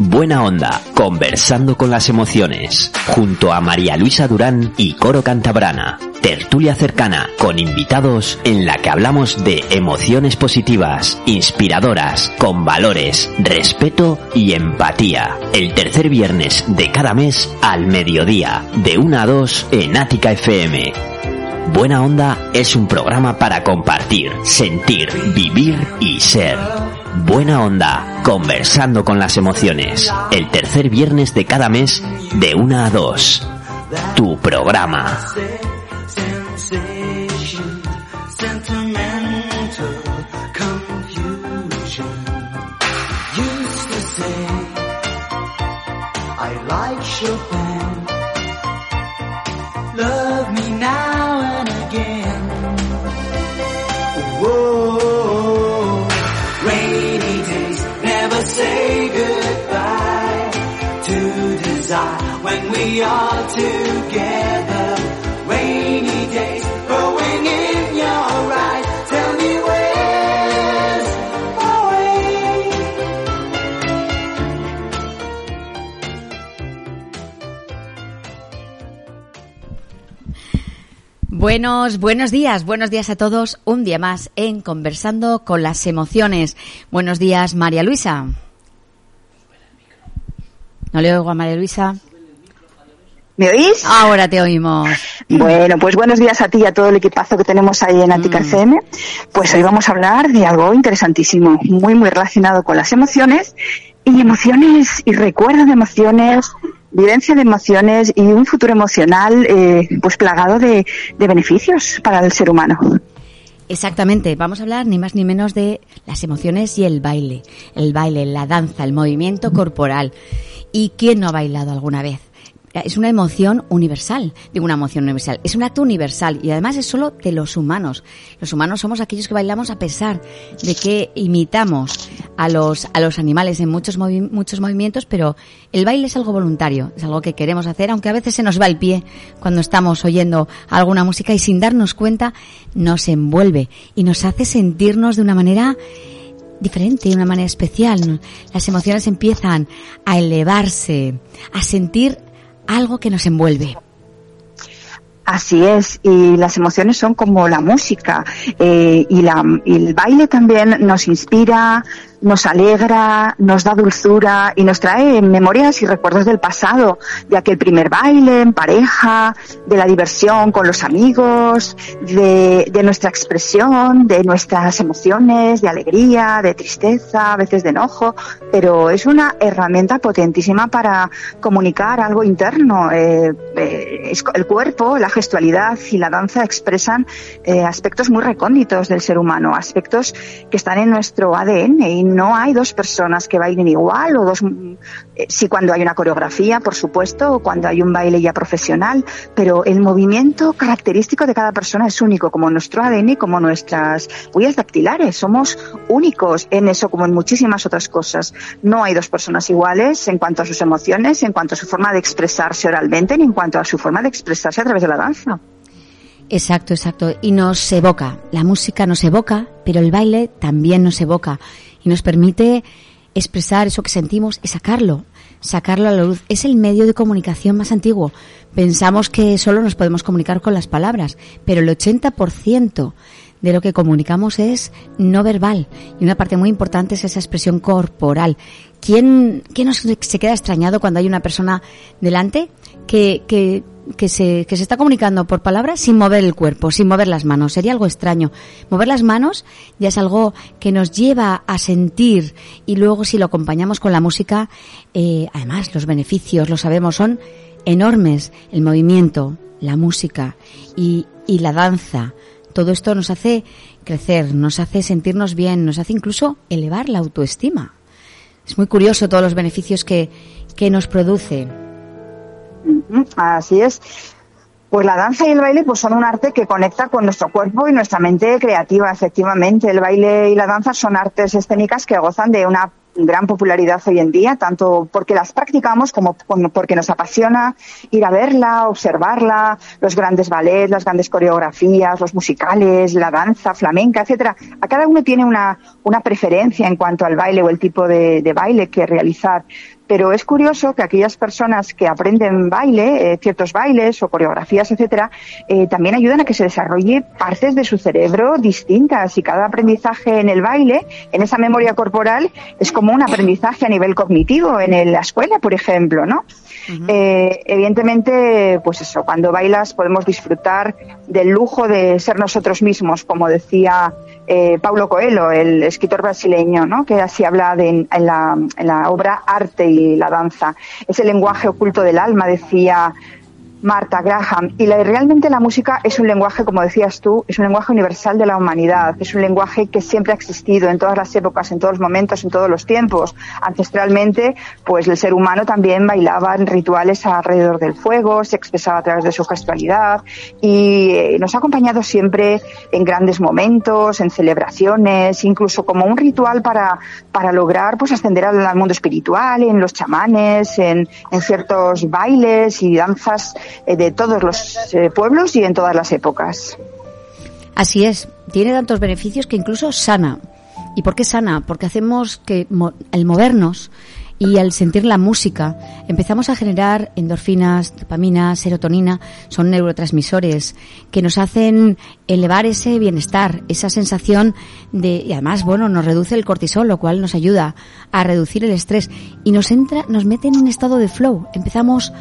Buena Onda, conversando con las emociones, junto a María Luisa Durán y Coro Cantabrana. Tertulia cercana, con invitados en la que hablamos de emociones positivas, inspiradoras, con valores, respeto y empatía. El tercer viernes de cada mes al mediodía, de 1 a 2 en Ática FM. Buena Onda es un programa para compartir, sentir, vivir y ser. Buena Onda, conversando con las emociones. El tercer viernes de cada mes, de 1 a 2. Tu programa. Say goodbye to desire when we are together. Rainy days growing in your eyes. Tell me where's my way? Buenos, buenos días, buenos días a todos. Un día más en Conversando con las Emociones. Buenos días, María Luisa. No le oigo a María Luisa. ¿Me oís? Ahora te oímos. Bueno, pues buenos días a ti y a todo el equipazo que tenemos ahí en Atica Mm. FM. Pues hoy vamos a hablar de algo interesantísimo, muy, muy relacionado con las emociones y emociones y recuerdo de emociones, vivencia de emociones y un futuro emocional eh, pues plagado de, de beneficios para el ser humano. Exactamente, vamos a hablar ni más ni menos de las emociones y el baile. El baile, la danza, el movimiento corporal. ¿Y quién no ha bailado alguna vez? Es una emoción universal, digo una emoción universal, es un acto universal y además es solo de los humanos. Los humanos somos aquellos que bailamos a pesar de que imitamos a los, a los animales en muchos, muchos movimientos, pero el baile es algo voluntario, es algo que queremos hacer, aunque a veces se nos va el pie cuando estamos oyendo alguna música y sin darnos cuenta nos envuelve y nos hace sentirnos de una manera diferente, de una manera especial. Las emociones empiezan a elevarse, a sentir algo que nos envuelve. Así es, y las emociones son como la música eh, y, la, el baile también nos inspira, nos alegra, nos da dulzura y nos trae memorias y recuerdos del pasado, de aquel primer baile en pareja, de la diversión con los amigos, de, nuestra expresión, de nuestras emociones, de alegría, de tristeza, a veces de enojo, pero es una herramienta potentísima para comunicar algo interno. Eh, eh, el cuerpo, la gestualidad y la danza expresan eh, aspectos muy recónditos del ser humano, aspectos que están en nuestro ADN y no hay dos personas que bailen igual o dos, eh, sí cuando hay una coreografía, por supuesto, o cuando hay un baile ya profesional, pero el movimiento característico de cada persona es único, como nuestro ADN y como nuestras huellas dactilares. Somos únicos en eso como en muchísimas otras cosas. No hay dos personas iguales en cuanto a sus emociones, en cuanto a su forma de expresarse oralmente, ni en cuanto a su forma de expresarse a través de la danza. Exacto, exacto. Y nos evoca. La música nos evoca, pero el baile también nos evoca. Y nos permite expresar eso que sentimos y sacarlo. Sacarlo a la luz. Es el medio de comunicación más antiguo. Pensamos que solo nos podemos comunicar con las palabras, pero el 80% de lo que comunicamos es no verbal. Y una parte muy importante es esa expresión corporal. ¿Quién, quién nos, se queda extrañado cuando hay una persona delante que, que, que, se, que se está comunicando por palabras sin mover el cuerpo, sin mover las manos? Sería algo extraño. Mover las manos ya es algo que nos lleva a sentir y luego si lo acompañamos con la música, eh, además los beneficios, lo sabemos, son enormes. El movimiento, la música y, y la danza. Todo esto nos hace crecer, nos hace sentirnos bien, nos hace incluso elevar la autoestima. Es muy curioso todos los beneficios que, que nos produce. Así es. Pues la danza y el baile pues son un arte que conecta con nuestro cuerpo y nuestra mente creativa, efectivamente. El baile y la danza son artes escénicas que gozan de una gran popularidad hoy en día, tanto porque las practicamos como porque nos apasiona ir a verla, observarla, los grandes ballets, las grandes coreografías, los musicales, la danza flamenca, etcétera. A cada uno tiene una, una preferencia en cuanto al baile o el tipo de, de baile que realizar. Pero es curioso que aquellas personas que aprenden baile, eh, ciertos bailes o coreografías, etcétera, eh, también ayudan a que se desarrolle partes de su cerebro distintas y cada aprendizaje en el baile, en esa memoria corporal, es como un aprendizaje a nivel cognitivo en el- la escuela, por ejemplo, ¿no? Eh, evidentemente, pues eso, cuando bailas podemos disfrutar del lujo de ser nosotros mismos, como decía eh, Paulo Coelho, el escritor brasileño, ¿no? que así habla de, en, la, en la obra Arte y la danza. Es el lenguaje oculto del alma, decía Marta Graham. Y la- realmente la música es un lenguaje, como decías tú, es un lenguaje universal de la humanidad. Es un lenguaje que siempre ha existido en todas las épocas, en todos los momentos, en todos los tiempos. Ancestralmente, pues el ser humano también bailaba en rituales alrededor del fuego, se expresaba a través de su gestualidad y eh, nos ha acompañado siempre en grandes momentos, en celebraciones, incluso como un ritual para, para lograr pues ascender al, al mundo espiritual, en los chamanes, en, en ciertos bailes y danzas de todos los eh, pueblos y en todas las épocas. Así es, tiene tantos beneficios que incluso sana. ¿Y por qué sana? Porque hacemos que al movernos y al sentir la música empezamos a generar endorfinas, dopamina, serotonina, son neurotransmisores que nos hacen elevar ese bienestar, esa sensación de y además bueno, nos reduce el cortisol, lo cual nos ayuda a reducir el estrés y nos entra, nos mete en un estado de flow. Empezamos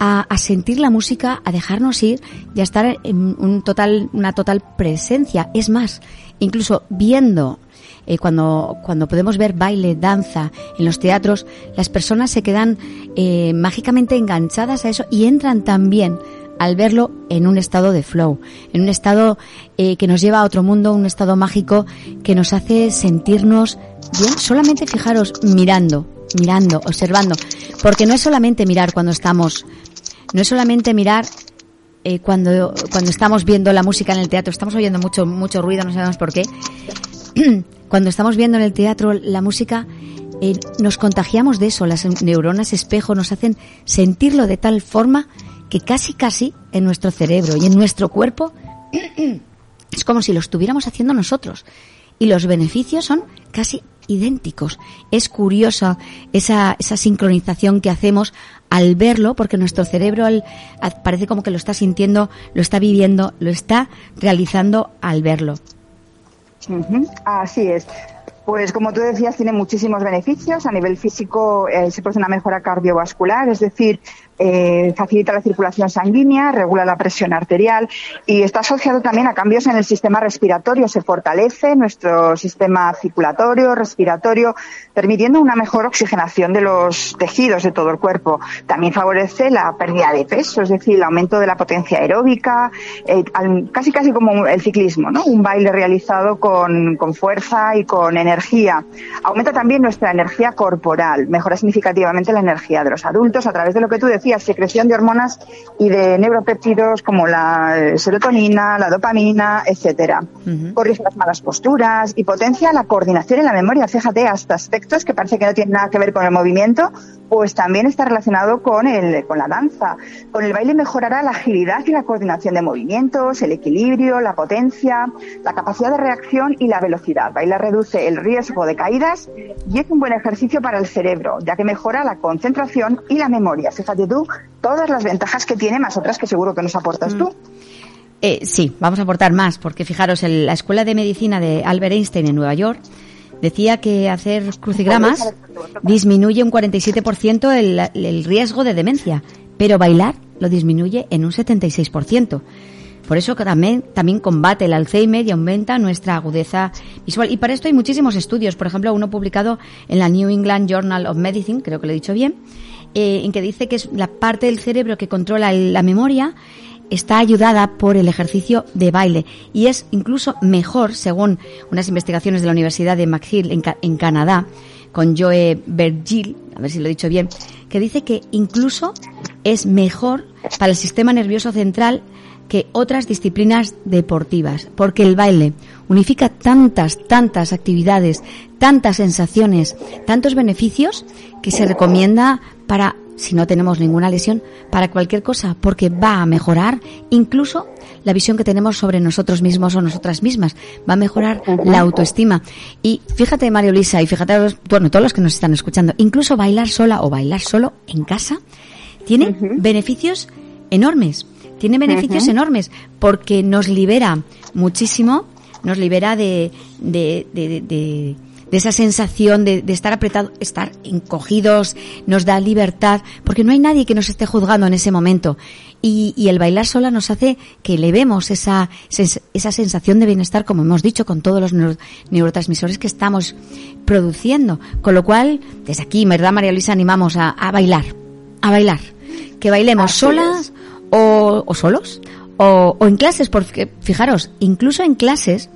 a, sentir la música, a dejarnos ir y a estar en un total, una total presencia. Es más, incluso viendo, eh, cuando, cuando podemos ver baile, danza en los teatros, las personas se quedan eh, mágicamente enganchadas a eso y entran también al verlo en un estado de flow, en un estado eh, que nos lleva a otro mundo, un estado mágico que nos hace sentirnos bien, solamente fijaros mirando, mirando, observando, porque no es solamente mirar cuando estamos, no es solamente mirar eh, cuando cuando estamos viendo la música en el teatro, estamos oyendo mucho mucho ruido, no sabemos por qué. cuando estamos viendo en el teatro la música eh, nos contagiamos de eso, las neuronas espejo nos hacen sentirlo de tal forma que casi casi en nuestro cerebro y en nuestro cuerpo es como si lo estuviéramos haciendo nosotros. Y los beneficios son casi idénticos. Es curiosa esa, esa sincronización que hacemos al verlo, porque nuestro cerebro al- parece como que lo está sintiendo, lo está viviendo, lo está realizando al verlo. Así es. Pues como tú decías, tiene muchísimos beneficios. A nivel físico eh, se produce una mejora cardiovascular, es decir, eh, facilita la circulación sanguínea, regula la presión arterial y está asociado también a cambios en el sistema respiratorio. Se fortalece nuestro sistema circulatorio, respiratorio, permitiendo una mejor oxigenación de los tejidos de todo el cuerpo. También favorece la pérdida de peso, es decir, el aumento de la potencia aeróbica, eh, casi casi como el ciclismo, ¿no? Un baile realizado con, con fuerza y con energía. Aumenta también nuestra energía corporal, mejora significativamente la energía de los adultos a través de lo que tú decías, secreción de hormonas y de neuropéptidos como la eh, serotonina, la dopamina, etcétera. Corrige las malas posturas y potencia la coordinación y la memoria. Fíjate, hasta aspectos que parece que no tienen nada que ver con el movimiento, pues también está relacionado con el, con la danza. Con el baile mejorará la agilidad y la coordinación de movimientos, el equilibrio, la potencia, la capacidad de reacción y la velocidad. Bailar reduce el riesgo de caídas y es un buen ejercicio para el cerebro, ya que mejora la concentración y la memoria. Fíjate tú todas las ventajas que tiene, más otras que seguro que nos aportas tú. Eh, sí, vamos a aportar más, porque fijaros, el- la Escuela de Medicina de Albert Einstein en Nueva York decía que hacer crucigramas disminuye un 47% el, el riesgo de demencia, pero bailar lo disminuye en un 76%. Por eso también, también combate el Alzheimer y aumenta nuestra agudeza visual. Y para esto hay muchísimos estudios. Por ejemplo, uno publicado en la New England Journal of Medicine, creo que lo he dicho bien, eh, en que dice que es la parte del cerebro que controla el- la memoria está ayudada por el ejercicio de baile y es incluso mejor, según unas investigaciones de la Universidad de McGill en, en Canadá, con Joe Vergil, a ver si lo he dicho bien, que dice que incluso es mejor para el sistema nervioso central que otras disciplinas deportivas, porque el baile unifica tantas, tantas actividades, tantas sensaciones, tantos beneficios que se recomienda para, si no tenemos ninguna lesión, para cualquier cosa, porque va a mejorar incluso la visión que tenemos sobre nosotros mismos o nosotras mismas, va a mejorar la autoestima. Y fíjate, Mario Lisa, y fíjate, bueno, todos los que nos están escuchando, incluso bailar sola o bailar solo en casa tiene beneficios enormes tiene beneficios enormes porque nos libera muchísimo, nos libera de, de, de, de, esa sensación de, estar apretado, estar encogidos, nos da libertad, porque no hay nadie que nos esté juzgando en ese momento. Y, y el bailar sola nos hace que elevemos esa, esa sensación de bienestar, como hemos dicho, con todos los neurotransmisores que estamos produciendo. Con lo cual, desde aquí, ¿verdad, María Luisa? Animamos a, a bailar, a bailar. Que bailemos solas o, o solos o, o, en clases, porque fijaros, incluso en clases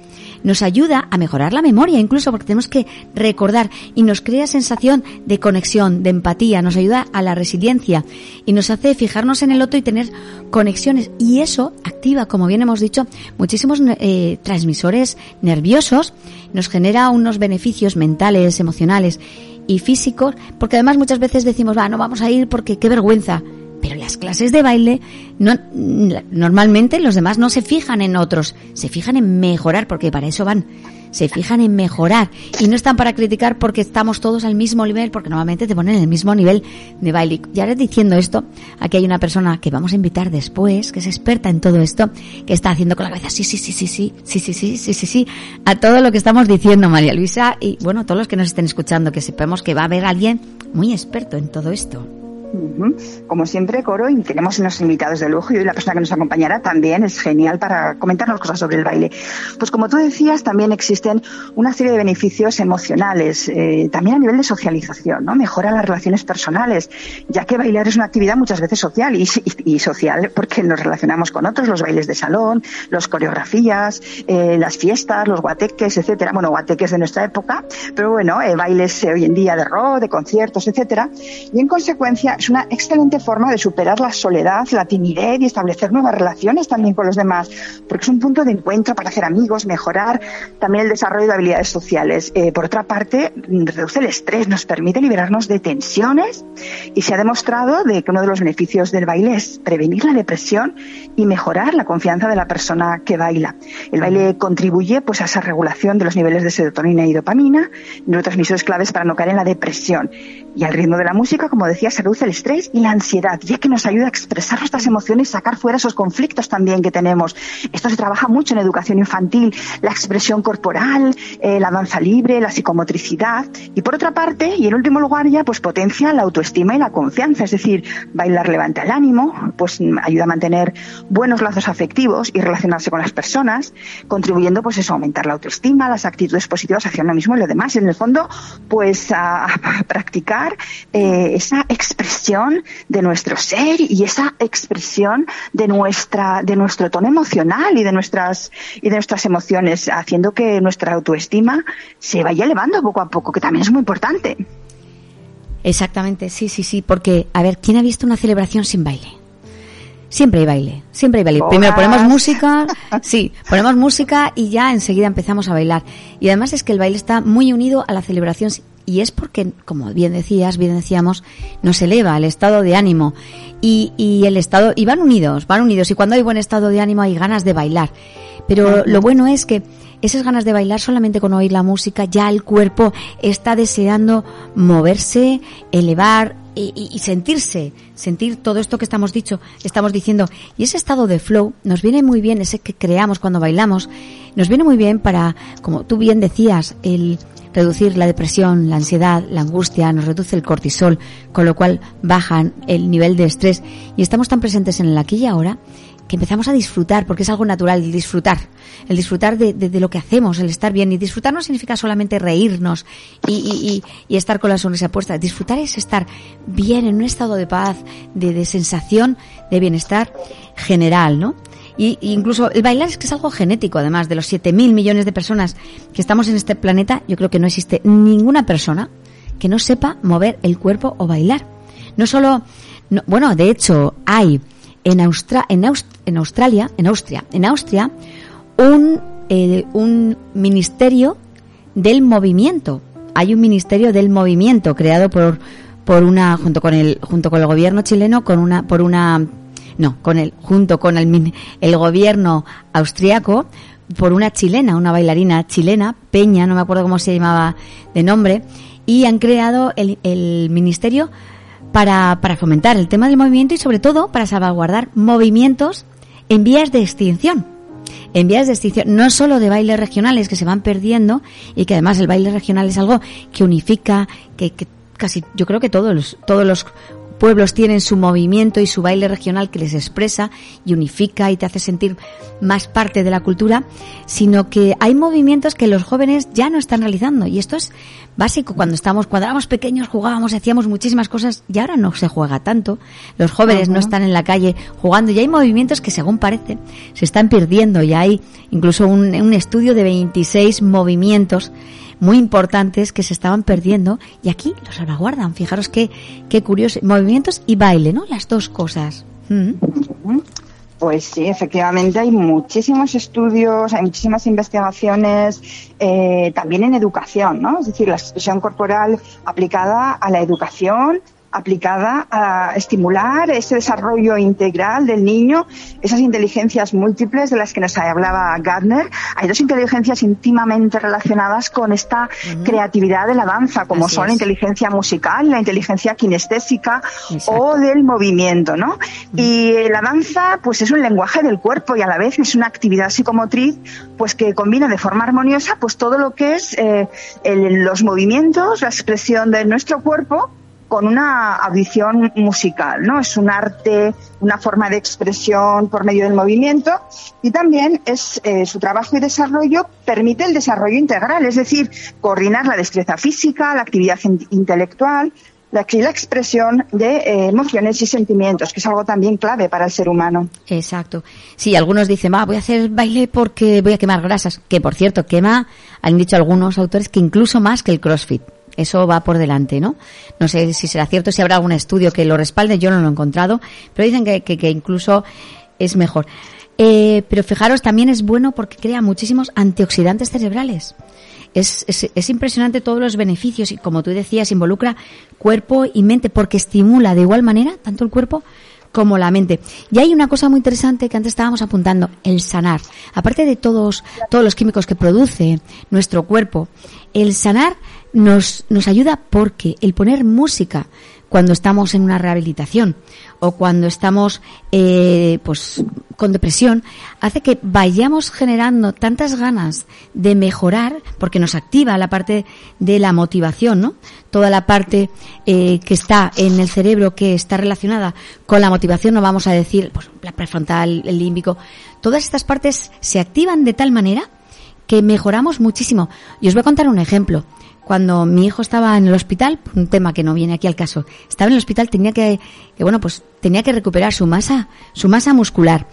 nos ayuda a mejorar la memoria, incluso porque tenemos que recordar y nos crea sensación de conexión, de empatía, nos ayuda a la resiliencia y nos hace fijarnos en el otro y tener conexiones y eso activa, como bien hemos dicho, muchísimos eh, transmisores nerviosos, nos genera unos beneficios mentales, emocionales y físicos, porque además muchas veces decimos, va, no vamos a ir porque qué vergüenza. Pero las clases de baile, no, normalmente los demás no se fijan en otros, se fijan en mejorar, porque para eso van. Se fijan en mejorar y no están para criticar porque estamos todos al mismo nivel, porque normalmente te ponen el mismo nivel de baile. Y ahora diciendo esto, aquí hay una persona que vamos a invitar después, que es experta en todo esto, que está haciendo con la cabeza sí, sí, sí, sí, sí, sí, sí, sí, sí, sí, sí, a todo lo que estamos diciendo, María Luisa, y bueno, todos los que nos estén escuchando, que sepamos que va a haber alguien muy experto en todo esto. Como siempre, Coro, y tenemos unos invitados de lujo y hoy la persona que nos acompañará también es genial para comentarnos cosas sobre el baile. Pues como tú decías, también existen una serie de beneficios emocionales, eh, también a nivel de socialización, ¿no? Mejora las relaciones personales, ya que bailar es una actividad muchas veces social y, social porque nos relacionamos con otros, los bailes de salón, las coreografías, eh, las fiestas, los guateques, etcétera. Bueno, guateques de nuestra época, pero bueno, eh, bailes hoy en día de rock, de conciertos, etcétera. Y en consecuencia, es una excelente forma de superar la soledad, la timidez y establecer nuevas relaciones también con los demás, porque es un punto de encuentro para hacer amigos, mejorar también el desarrollo de habilidades sociales. Eh, por otra parte, reduce el estrés, nos permite liberarnos de tensiones y se ha demostrado de que uno de los beneficios del baile es prevenir la depresión y mejorar la confianza de la persona que baila. El baile contribuye pues a esa regulación de los niveles de serotonina y dopamina, neurotransmisores claves para no caer en la depresión. Y al ritmo de la música, como decía, se reduce el estrés y la ansiedad, ya que nos ayuda a expresar nuestras emociones y sacar fuera esos conflictos también que tenemos. Esto se trabaja mucho en educación infantil, la expresión corporal, eh, la danza libre, la psicomotricidad. Y por otra parte, y en último lugar ya, pues potencia la autoestima y la confianza, es decir, bailar levanta el ánimo, pues ayuda a mantener buenos lazos afectivos y relacionarse con las personas, contribuyendo pues eso, a aumentar la autoestima, las actitudes positivas hacia uno mismo y lo demás. Y en el fondo, pues a, practicar eh, esa expresión de nuestro ser y esa expresión de nuestra de nuestro tono emocional y de nuestras y de nuestras emociones haciendo que nuestra autoestima se vaya elevando poco a poco que también es muy importante exactamente sí sí sí porque a ver quién ha visto una celebración sin baile Siempre hay baile, siempre hay baile. Primero ponemos música, sí, ponemos música y ya enseguida empezamos a bailar. Y además es que el baile está muy unido a la celebración y es porque, como bien decías, bien decíamos, nos eleva el estado de ánimo. Y, y el estado, y van unidos, van unidos, y cuando hay buen estado de ánimo hay ganas de bailar. Pero lo bueno es que esas ganas de bailar solamente con oír la música, ya el cuerpo está deseando moverse, elevar y, sentirse, sentir todo esto que estamos dicho, estamos diciendo. Y ese estado de flow nos viene muy bien, ese que creamos cuando bailamos, nos viene muy bien para, como tú bien decías, el reducir la depresión, la ansiedad, la angustia, nos reduce el cortisol, con lo cual bajan el nivel de estrés y estamos tan presentes en el aquí y ahora que empezamos a disfrutar, porque es algo natural, el disfrutar, el disfrutar de, de, lo que hacemos, el estar bien. Y disfrutar no significa solamente reírnos y, y, y, estar con la sonrisa puesta. Disfrutar es estar bien en un estado de paz, de, de sensación de bienestar general, ¿no? Y, incluso el bailar es que es algo genético, además de los 7.000 millones de personas que estamos en este planeta, yo creo que no existe ninguna persona que no sepa mover el cuerpo o bailar. No solo, no- bueno, de hecho, hay en, Austra- en, Aus- en Australia, en Austria, en Austria, un, eh, un ministerio del movimiento. Hay un ministerio del movimiento creado por, por una, junto con el, junto con el gobierno chileno, con una, por una, no, con el, junto con el, el gobierno austriaco, por una chilena, una bailarina chilena, Peña, no me acuerdo cómo se llamaba de nombre, y han creado el, el ministerio para, para fomentar el tema del movimiento y sobre todo para salvaguardar movimientos en vías de extinción. En vías de extinción, no solo de bailes regionales que se van perdiendo y que además el baile regional es algo que unifica, que, que casi yo creo que todos los, todos los pueblos tienen su movimiento y su baile regional que les expresa y unifica y te hace sentir más parte de la cultura, sino que hay movimientos que los jóvenes ya no están realizando. Y esto es básico. Cuando estamos cuando éramos pequeños jugábamos hacíamos muchísimas cosas y ahora no se juega tanto. Los jóvenes no están en la calle jugando y hay movimientos que según parece se están perdiendo. Y hay incluso un, un estudio de 26 movimientos muy importantes que se estaban perdiendo y aquí los salvaguardan. Fijaros qué, qué curioso. Movimientos y baile, ¿no? Las dos cosas. Mm. Pues sí, efectivamente hay muchísimos estudios, hay muchísimas investigaciones, eh, también en educación, ¿no? Es decir, la expresión corporal aplicada a la educación, aplicada a estimular ese desarrollo integral del niño, esas inteligencias múltiples de las que nos hablaba Gardner. Hay dos inteligencias íntimamente relacionadas con esta creatividad de la danza, como Así son la inteligencia musical, la inteligencia kinestésica Exacto. o del movimiento, ¿no? Y la danza, pues es un lenguaje del cuerpo y a la vez es una actividad psicomotriz, pues que combina de forma armoniosa, pues todo lo que es eh, el- los movimientos, la expresión de nuestro cuerpo con una audición musical, ¿no? Es un arte, una forma de expresión por medio del movimiento y también es eh, su trabajo y desarrollo permite el desarrollo integral, es decir, coordinar la destreza física, la actividad in- intelectual, la, la expresión de eh, emociones y sentimientos, que es algo también clave para el ser humano. Exacto. Sí, algunos dicen, va, voy a hacer baile porque voy a quemar grasas. Que por cierto, quema, han dicho algunos autores que incluso más que el CrossFit. Eso va por delante, ¿no? No sé si será cierto, si habrá algún estudio que lo respalde, yo no lo he encontrado, pero dicen que, incluso es mejor. Eh, pero fijaros, también es bueno porque crea muchísimos antioxidantes cerebrales. Es, es, es impresionante todos los beneficios y como tú decías, involucra cuerpo y mente porque estimula de igual manera tanto el cuerpo como la mente. Y hay una cosa muy interesante que antes estábamos apuntando, el sanar. Aparte de todos, todos los químicos que produce nuestro cuerpo, el sanar nos, nos ayuda porque el poner música cuando estamos en una rehabilitación o cuando estamos eh, pues con depresión hace que vayamos generando tantas ganas de mejorar porque nos activa la parte de la motivación no toda la parte eh, que está en el cerebro que está relacionada con la motivación no vamos a decir pues la prefrontal el límbico todas estas partes se activan de tal manera que mejoramos muchísimo. Y os voy a contar un ejemplo cuando mi hijo estaba en el hospital, un tema que no viene aquí al caso, estaba en el hospital, tenía que, bueno, pues tenía que recuperar su masa, su masa muscular.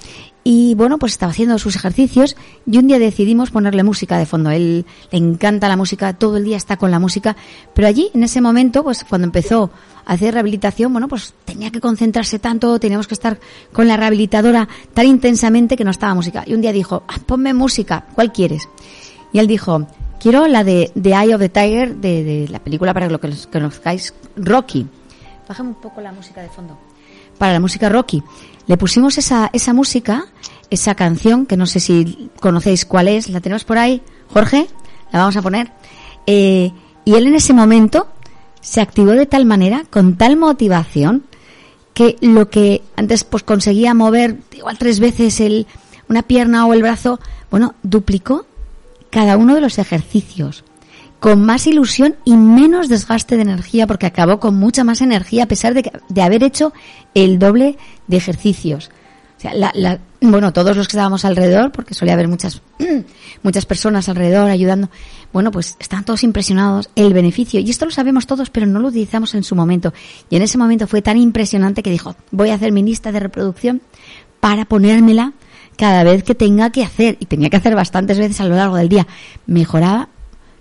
Y bueno, pues estaba haciendo sus ejercicios y un día decidimos ponerle música de fondo. Él le encanta la música, todo el día está con la música, pero allí, en ese momento, pues cuando empezó a hacer rehabilitación, bueno, pues tenía que concentrarse tanto, teníamos que estar con la rehabilitadora tan intensamente que no estaba música. Y un día dijo, ah, ponme música, ¿cuál quieres? Y él dijo, quiero la de The Eye of the Tiger, de, de la película para lo que los conozcáis, Rocky. Bájame un poco la música de fondo. Para la música Rocky. Le pusimos esa, esa música, esa canción, que no sé si conocéis cuál es, la tenemos por ahí. Jorge, la vamos a poner. Eh, y él en ese momento se activó de tal manera, con tal motivación, que lo que antes pues conseguía mover igual tres veces el, una pierna o el brazo, bueno, duplicó cada uno de los ejercicios con más ilusión y menos desgaste de energía porque acabó con mucha más energía a pesar de, de haber hecho el doble de ejercicios. O sea, la, bueno, todos los que estábamos alrededor, porque solía haber muchas, muchas personas alrededor ayudando, bueno, pues estaban todos impresionados, el beneficio, y esto lo sabemos todos, pero no lo utilizamos en su momento. Y en ese momento fue tan impresionante que dijo, voy a hacer mi lista de reproducción para ponérmela cada vez que tenga que hacer, y tenía que hacer bastantes veces a lo largo del día, mejoraba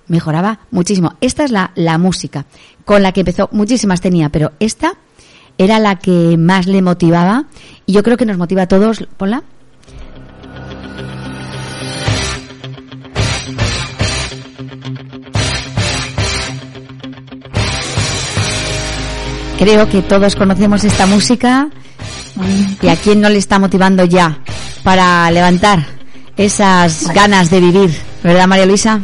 mejoraba muchísimo. Esta es la, la música con la que empezó, muchísimas tenía, pero esta era la que más le motivaba y yo creo que nos motiva a todos. Ponla. Creo que todos conocemos esta música y a quién no le está motivando ya para levantar esas ganas de vivir, ¿verdad María Luisa?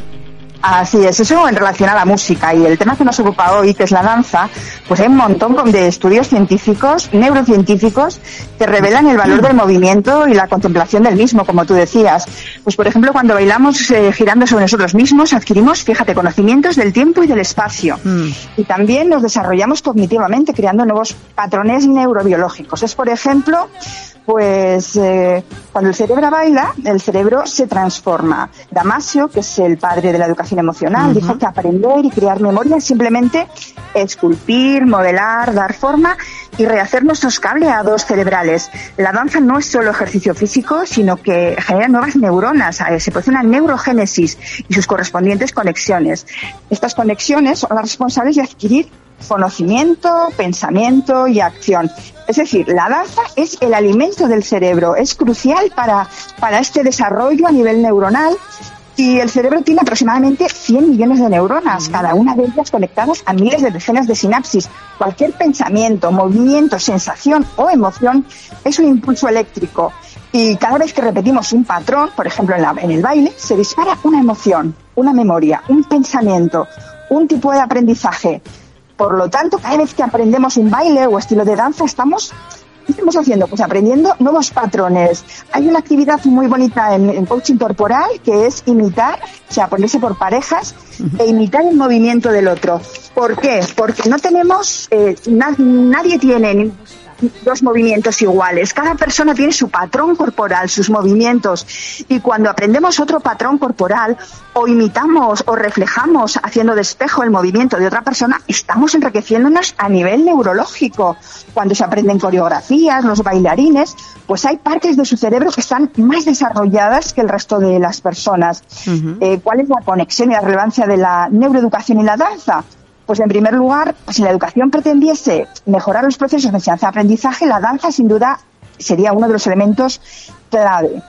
Así es, eso en relación a la música y el tema que nos ocupa hoy, que es la danza, pues hay un montón de estudios científicos, neurocientíficos, que revelan el valor del movimiento y la contemplación del mismo, como tú decías. Pues por ejemplo, cuando bailamos eh, girando sobre nosotros mismos, adquirimos, fíjate, conocimientos del tiempo y del espacio. Mm. Y también nos desarrollamos cognitivamente, creando nuevos patrones neurobiológicos. Es, por ejemplo, pues eh, cuando el cerebro baila, el cerebro se transforma. Damasio, que es el padre de la educación emocional, dijo que aprender y crear memoria es simplemente esculpir, modelar, dar forma y rehacer nuestros cableados cerebrales. La danza no es solo ejercicio físico, sino que genera nuevas neuronas, eh, se produce una neurogénesis y sus correspondientes conexiones. Estas conexiones son las responsables de adquirir conocimiento, pensamiento y acción. Es decir, la danza es el alimento del cerebro, es crucial para, para este desarrollo a nivel neuronal y el cerebro tiene aproximadamente 100 millones de neuronas, cada una de ellas conectadas a miles de decenas de sinapsis. Cualquier pensamiento, movimiento, sensación o emoción es un impulso eléctrico. Y cada vez que repetimos un patrón, por ejemplo en, la- en el baile, se dispara una emoción, una memoria, un pensamiento, un tipo de aprendizaje. Por lo tanto, cada vez que aprendemos un baile o estilo de danza, estamos ¿Qué estamos haciendo? Pues aprendiendo nuevos patrones. Hay una actividad muy bonita en, en coaching corporal que es imitar, o sea, ponerse por parejas e imitar el movimiento del otro. ¿Por qué? Porque no tenemos, eh, na- nadie tiene ni- dos movimientos iguales. Cada persona tiene su patrón corporal, sus movimientos. Y cuando aprendemos otro patrón corporal o imitamos o reflejamos haciendo de espejo el movimiento de otra persona, estamos enriqueciéndonos a nivel neurológico. Cuando se aprenden coreografías, los bailarines, pues hay partes de su cerebro que están más desarrolladas que el resto de las personas. Eh, ¿Cuál es la conexión y la relevancia de la neuroeducación y la danza? Pues en primer lugar, si la educación pretendiese mejorar los procesos de enseñanza-aprendizaje, la danza sin duda sería uno de los elementos clave.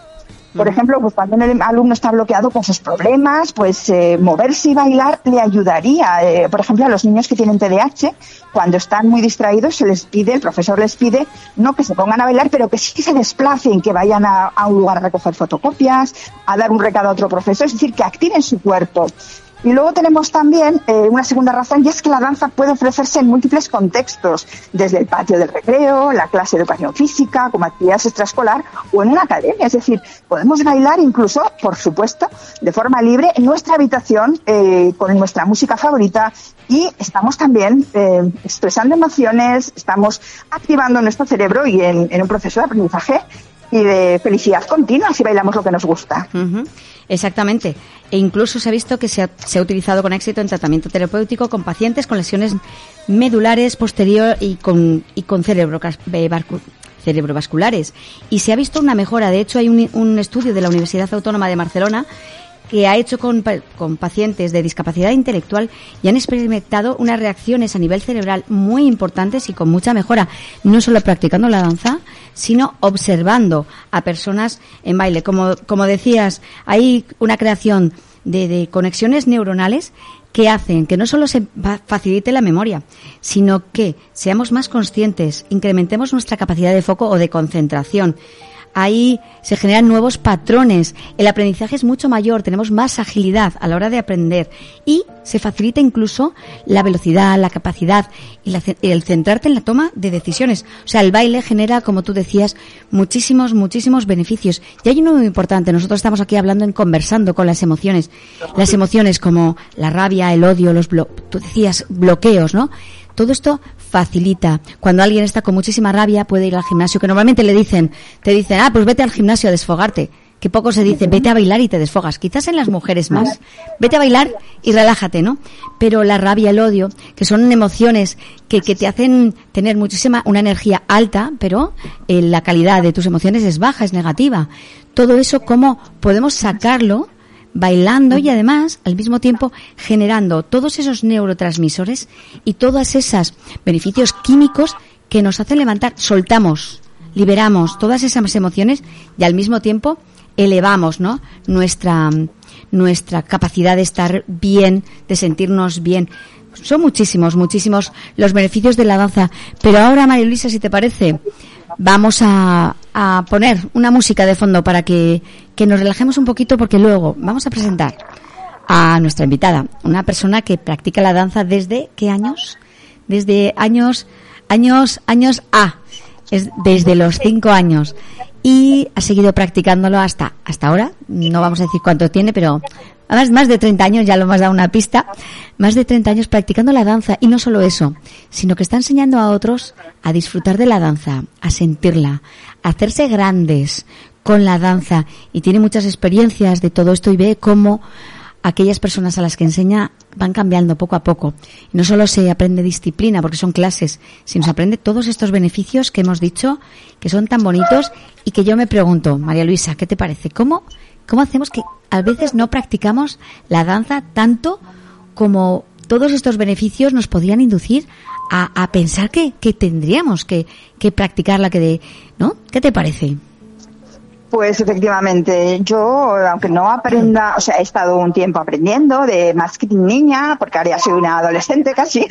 Por ejemplo, pues cuando el alumno está bloqueado con sus problemas, pues eh, moverse y bailar le ayudaría. Eh, por ejemplo, a los niños que tienen TDAH, cuando están muy distraídos, se les pide, el profesor les pide, no que se pongan a bailar, pero que sí que se desplacen, que vayan a, a un lugar a recoger fotocopias, a dar un recado a otro profesor, es decir, que activen su cuerpo. Y luego tenemos también eh, una segunda razón y es que la danza puede ofrecerse en múltiples contextos, desde el patio del recreo, la clase de educación física, como actividades extraescolar o en una academia. Es decir, podemos bailar incluso, por supuesto, de forma libre en nuestra habitación eh, con nuestra música favorita y estamos también eh, expresando emociones, estamos activando nuestro cerebro y en, en un proceso de aprendizaje y de felicidad continua si bailamos lo que nos gusta. Exactamente. E incluso se ha visto que se ha, se ha utilizado con éxito en tratamiento terapéutico con pacientes con lesiones medulares posterior y con, y con cerebrocas- eh, cerebrovasculares. Y se ha visto una mejora. De hecho, hay un, un estudio de la Universidad Autónoma de Barcelona que ha hecho con, con pacientes de discapacidad intelectual y han experimentado unas reacciones a nivel cerebral muy importantes y con mucha mejora, no solo practicando la danza, sino observando a personas en baile. Como, como decías, hay una creación de, de conexiones neuronales que hacen que no solo se fa- facilite la memoria, sino que seamos más conscientes, incrementemos nuestra capacidad de foco o de concentración. Ahí se generan nuevos patrones, el aprendizaje es mucho mayor, tenemos más agilidad a la hora de aprender y se facilita incluso la velocidad, la capacidad y la el centrarte en la toma de decisiones. O sea, el baile genera, como tú decías, muchísimos, muchísimos beneficios. Y hay uno muy importante, nosotros estamos aquí hablando en conversando con las emociones. Las emociones como la rabia, el odio, los blo tú decías bloqueos, ¿no? Todo esto facilita. Cuando alguien está con muchísima rabia puede ir al gimnasio, que normalmente le dicen, te dicen, ah, pues vete al gimnasio a desfogarte. Que poco se dice, vete a bailar y te desfogas. Quizás en las mujeres más. Vete a bailar y relájate, ¿no? Pero la rabia, el odio, que son emociones que, que te hacen tener muchísima, una energía alta, pero eh, la calidad de tus emociones es baja, es negativa. Todo eso, ¿cómo podemos sacarlo bailando y además al mismo tiempo generando todos esos neurotransmisores y todos esos beneficios químicos que nos hacen levantar, soltamos, liberamos todas esas emociones y al mismo tiempo elevamos, ¿no? Nuestra nuestra capacidad de estar bien, de sentirnos bien. Son muchísimos, muchísimos los beneficios de la danza. Pero ahora, María Luisa, si te parece, vamos a, a poner una música de fondo para que, que nos relajemos un poquito porque luego vamos a presentar a nuestra invitada, una persona que practica la danza desde qué años? Desde años, años, años A, es desde los cinco años y ha seguido practicándolo hasta hasta ahora. No vamos a decir cuánto tiene, pero más, más de 30 años, ya lo hemos dado una pista, más de 30 años practicando la danza y no solo eso, sino que está enseñando a otros a disfrutar de la danza, a sentirla, a hacerse grandes con la danza y tiene muchas experiencias de todo esto y ve cómo aquellas personas a las que enseña van cambiando poco a poco. No solo se aprende disciplina, porque son clases, sino se aprende todos estos beneficios que hemos dicho, que son tan bonitos y que yo me pregunto, María Luisa, ¿qué te parece? ¿Cómo, cómo hacemos que a veces no practicamos la danza tanto como todos estos beneficios nos podían inducir a, a pensar que, que tendríamos que, que practicarla, que de, ¿no? ¿Qué te parece? Pues efectivamente, yo, aunque no aprenda, o sea, he estado un tiempo aprendiendo de más que niña, porque ahora ya soy una adolescente casi,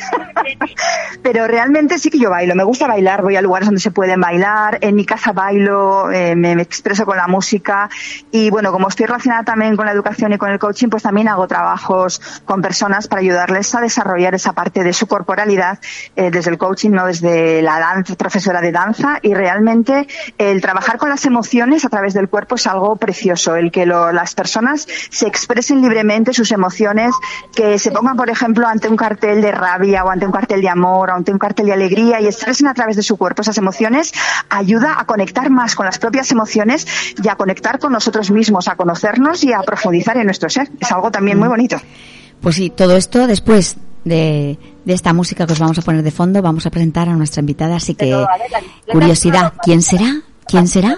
pero realmente sí que yo bailo, me gusta bailar, voy a lugares donde se pueden bailar, en mi casa bailo, eh, me, expreso con la música y bueno, como estoy relacionada también con la educación y con el coaching, pues también hago trabajos con personas para ayudarles a desarrollar esa parte de su corporalidad eh, desde el coaching, no desde la danza, profesora de danza y realmente el trabajar con las emociones a través del cuerpo es algo precioso, el que lo- las personas se expresen libremente sus emociones, que se pongan, por ejemplo, ante un cartel de rabia o ante un cartel de amor o ante un cartel de alegría y expresen a través de su cuerpo esas emociones, ayuda a conectar más con las propias emociones y a conectar con nosotros mismos, a conocernos y a profundizar en nuestro ser. Es algo también muy bonito. Pues sí, todo esto después de, de esta música que os vamos a poner de fondo, vamos a presentar a nuestra invitada, así que curiosidad, ¿quién será? ¿Quién será?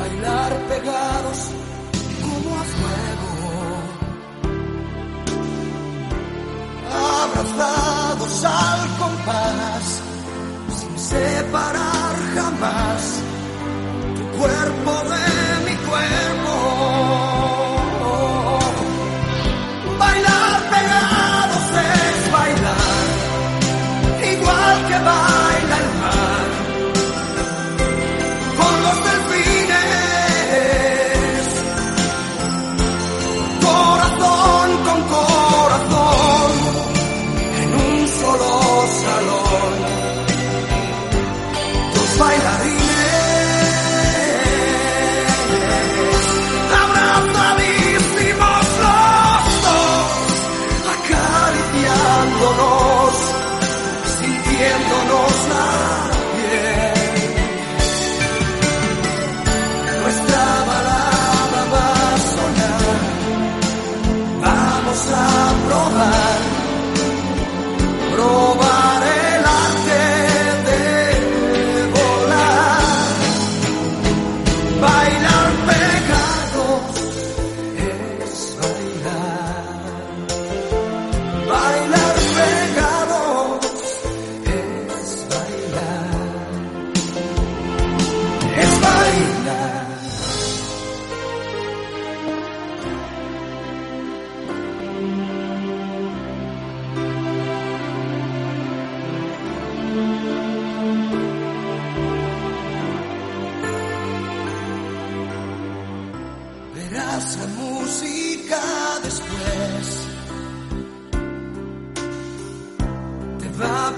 Bailar pegados como a fuego. Abrazados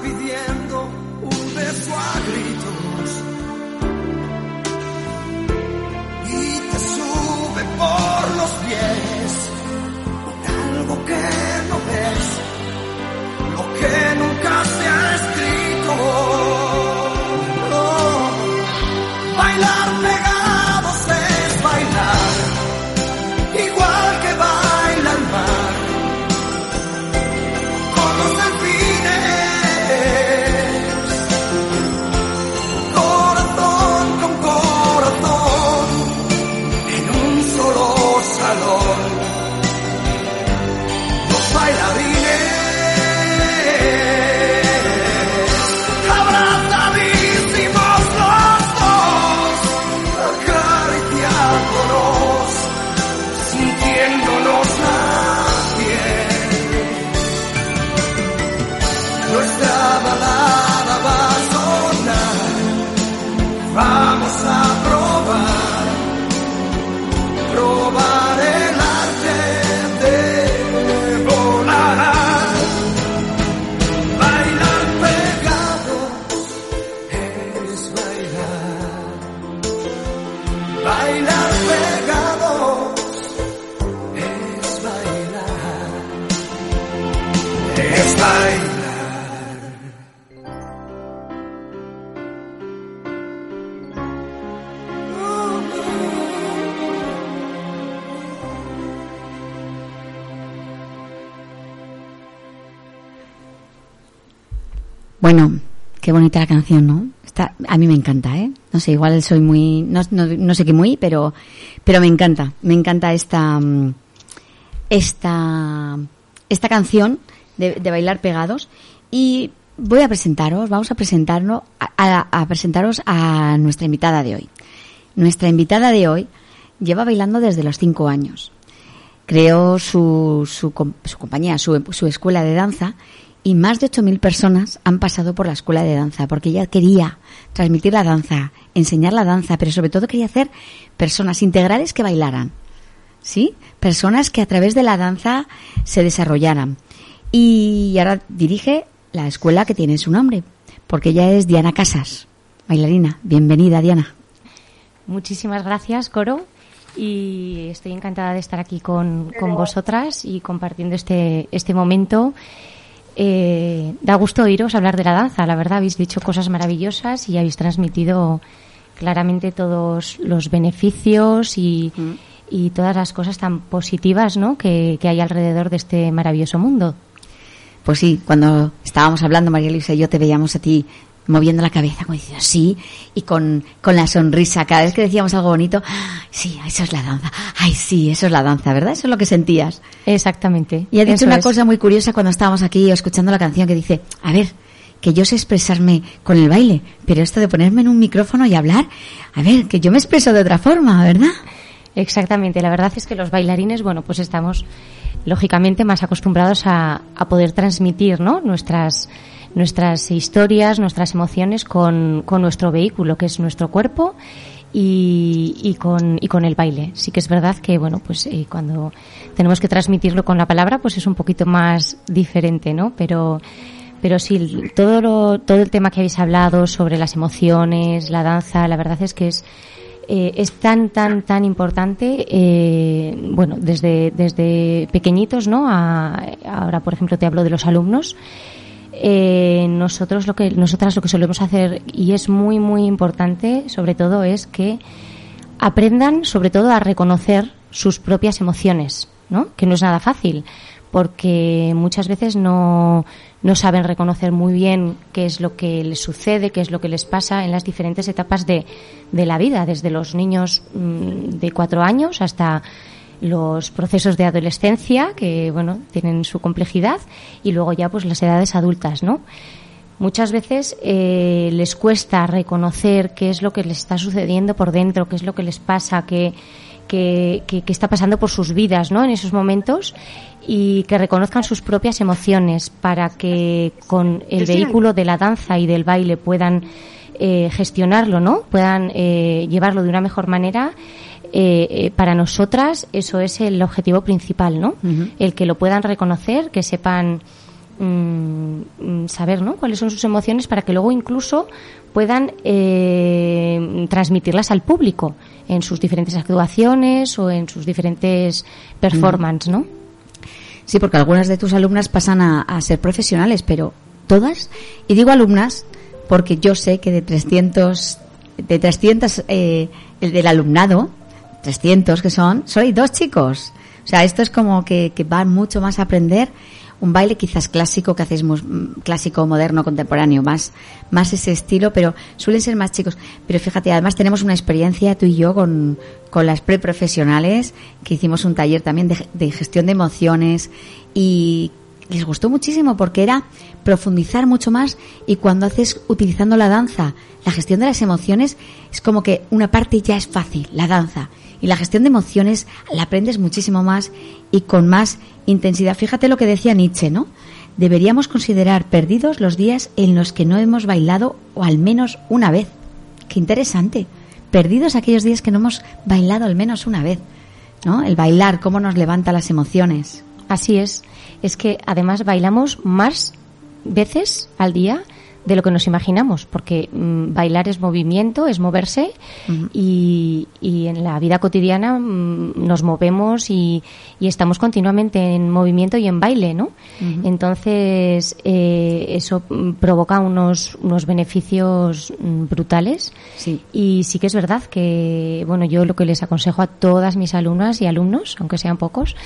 pidiendo un beso Bueno, qué bonita la canción, ¿no? A mí me encanta, ¿eh? No sé, igual soy muy, no, no, no sé qué muy, pero, pero me encanta, me encanta esta, mm, esta, esta canción de, bailar pegados y voy a presentaros, vamos a presentarnos, a, a- a presentaros a nuestra invitada de hoy. Nuestra invitada de hoy lleva bailando desde los cinco años. Creó su, su, su compañía, su, su escuela de danza y más de 8.000 personas han pasado por la escuela de danza porque ella quería transmitir la danza, enseñar la danza, pero sobre todo quería hacer personas integrales que bailaran. ¿Sí? Personas que a través de la danza se desarrollaran. Y ahora dirige la escuela que tiene su nombre, porque ella es Diana Casas, bailarina. Bienvenida, Diana. Muchísimas gracias, Coro. Y estoy encantada de estar aquí con, con vosotras y compartiendo este, este momento. Eh, da gusto oíros hablar de la danza, la verdad, habéis dicho cosas maravillosas y habéis transmitido claramente todos los beneficios y, y todas las cosas tan positivas ¿no? que, que hay alrededor de este maravilloso mundo. Pues sí, cuando estábamos hablando, María Luisa y yo te veíamos a ti moviendo la cabeza, como diciendo sí, y con, con la sonrisa. Cada vez que decíamos algo bonito, "Ah, sí, eso es la danza. Ay, sí, eso es la danza, ¿verdad? Eso es lo que sentías. Exactamente. Y has dicho una es. cosa muy curiosa cuando estábamos aquí escuchando la canción que dice, a ver, que yo sé expresarme con el baile, pero esto de ponerme en un micrófono y hablar, a ver, que yo me expreso de otra forma, ¿verdad? Exactamente, la verdad es que los bailarines, bueno, pues estamos lógicamente más acostumbrados a, a poder transmitir, ¿no? Nuestras, nuestras historias, nuestras emociones con, con nuestro vehículo, que es nuestro cuerpo y, y con, y con el baile. Sí que es verdad que, bueno, pues eh, cuando tenemos que transmitirlo con la palabra, pues es un poquito más diferente, ¿no? Pero, pero sí, todo, lo, todo el tema que habéis hablado sobre las emociones, la danza, la verdad es que es, eh, es tan, tan, tan importante, eh, bueno, desde, desde pequeñitos, ¿no? A- ahora, por ejemplo, te hablo de los alumnos. Eh, nosotros lo que, nosotras lo que solemos hacer, y es muy, muy importante, sobre todo, es que aprendan, sobre todo, a reconocer sus propias emociones, ¿no? Que no es nada fácil, porque muchas veces no, no saben reconocer muy bien qué es lo que les sucede, qué es lo que les pasa en las diferentes etapas de, de la vida, desde los niños mm, de cuatro años hasta los procesos de adolescencia, que bueno, tienen su complejidad, y luego ya pues las edades adultas, ¿no? Muchas veces eh, les cuesta reconocer qué es lo que les está sucediendo por dentro, qué es lo que les pasa, qué, qué, qué- qué está pasando por sus vidas, ¿no? En esos momentos y que reconozcan sus propias emociones para que con el vehículo de la danza y del baile puedan eh, gestionarlo, ¿no? Puedan eh, llevarlo de una mejor manera. Eh, eh, para nosotras eso es el objetivo principal, ¿no? El que lo puedan reconocer, que sepan mm, mm, saber, ¿no? Cuáles son sus emociones para que luego incluso puedan eh, transmitirlas al público en sus diferentes actuaciones o en sus diferentes performances, ¿no? Sí, porque algunas de tus alumnas pasan a, a ser profesionales, pero todas, y digo alumnas porque yo sé que de 300, de 300 eh, el del alumnado, 300 que son, solo hay dos chicos. O sea, esto es como que, que van mucho más a aprender un baile quizás clásico que hacéis clásico, moderno, contemporáneo, más, más ese estilo, pero suelen ser más chicos. Pero fíjate, además tenemos una experiencia tú y yo con, con las preprofesionales, que hicimos un taller también de, de gestión de emociones y les gustó muchísimo porque era profundizar mucho más y cuando haces utilizando la danza, la gestión de las emociones es como que una parte ya es fácil, la danza. Y la gestión de emociones la aprendes muchísimo más y con más intensidad. Fíjate lo que decía Nietzsche, ¿no? Deberíamos considerar perdidos los días en los que no hemos bailado o al menos una vez. Qué interesante. Perdidos aquellos días que no hemos bailado al menos una vez. ¿No? El bailar, cómo nos levanta las emociones. Así es. Es que además bailamos más veces al día de lo que nos imaginamos, porque mm, bailar es movimiento, es moverse y, y en la vida cotidiana mm, nos movemos y, y estamos continuamente en movimiento y en baile, ¿no? Entonces eh, eso mm, provoca unos, unos beneficios brutales Sí. y sí que es verdad que, bueno, yo lo que les aconsejo a todas mis alumnas y alumnos, aunque sean pocos,